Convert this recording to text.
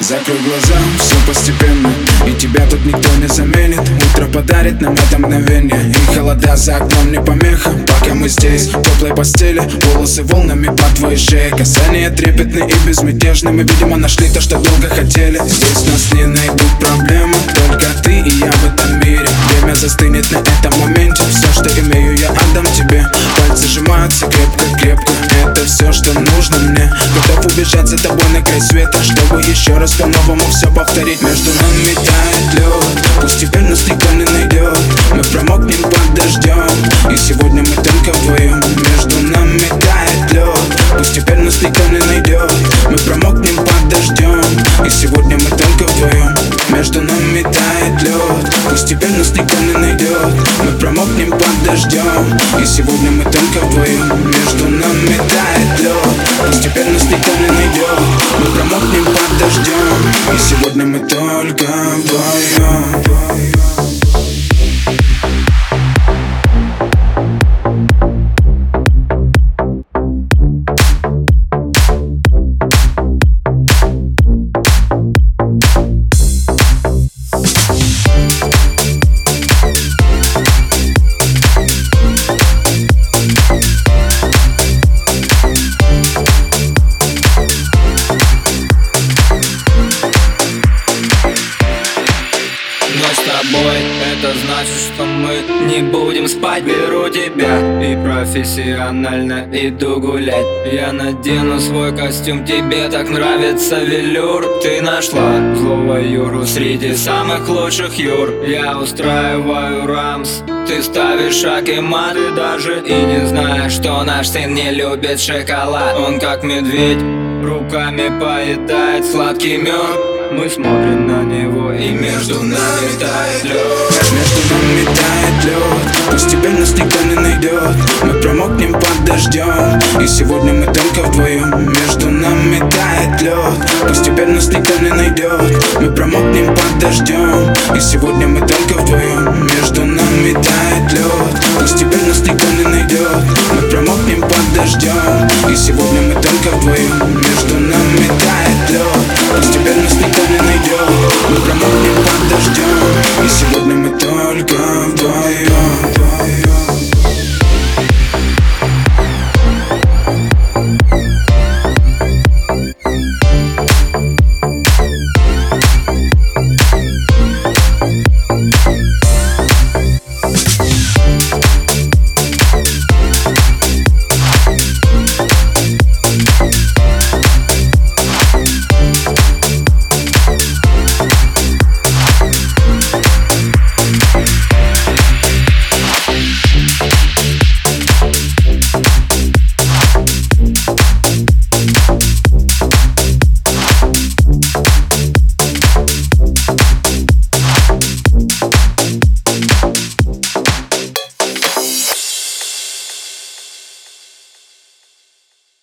Закрой глаза, все постепенно И тебя тут никто не заменит. Утро подарит нам это мгновение И холода за окном не помеха. Пока мы здесь, в теплой постели Волосы волнами по твоей шее Касания трепетные и безмятежные Мы, видимо, нашли то, что долго хотели. Здесь нас не найдут проблемы Только ты и я в этом мире. Время застынет на что нужно мне. Готов убежать за тобой на край света Чтобы еще раз по-новому все повторить. Между нами тает лед Пусть теперь нас никто не найдет Мы промокнем под дождем И сегодня мы только вдвоем Между нами тает лед Пусть теперь нас никто не найдет Мы промокнем под дождем И сегодня мы только вдвоем Между нами тает лед Пусть теперь нас никто не найдет Мы промокнем под дождем И сегодня мы только вдвоем Между нами лед Пусть тобой. Это значит, что мы не будем спать. Беру тебя и профессионально иду гулять. Я надену свой костюм, тебе так нравится велюр. Ты нашла злого Юру среди самых лучших Юр. Я устраиваю рамс, ты ставишь шаг и мат Ты даже и не знаешь, что наш сын не любит шоколад. Он как медведь, руками поедает сладкий мед мы смотрим на него и между нами тает лед. Между нами тает лед Пусть теперь нас никто не найдет. Мы промокнем под дождем И сегодня мы только вдвоем. Между нами тает лед Пусть теперь нас никто не найдет. Мы промокнем под дождем И сегодня мы только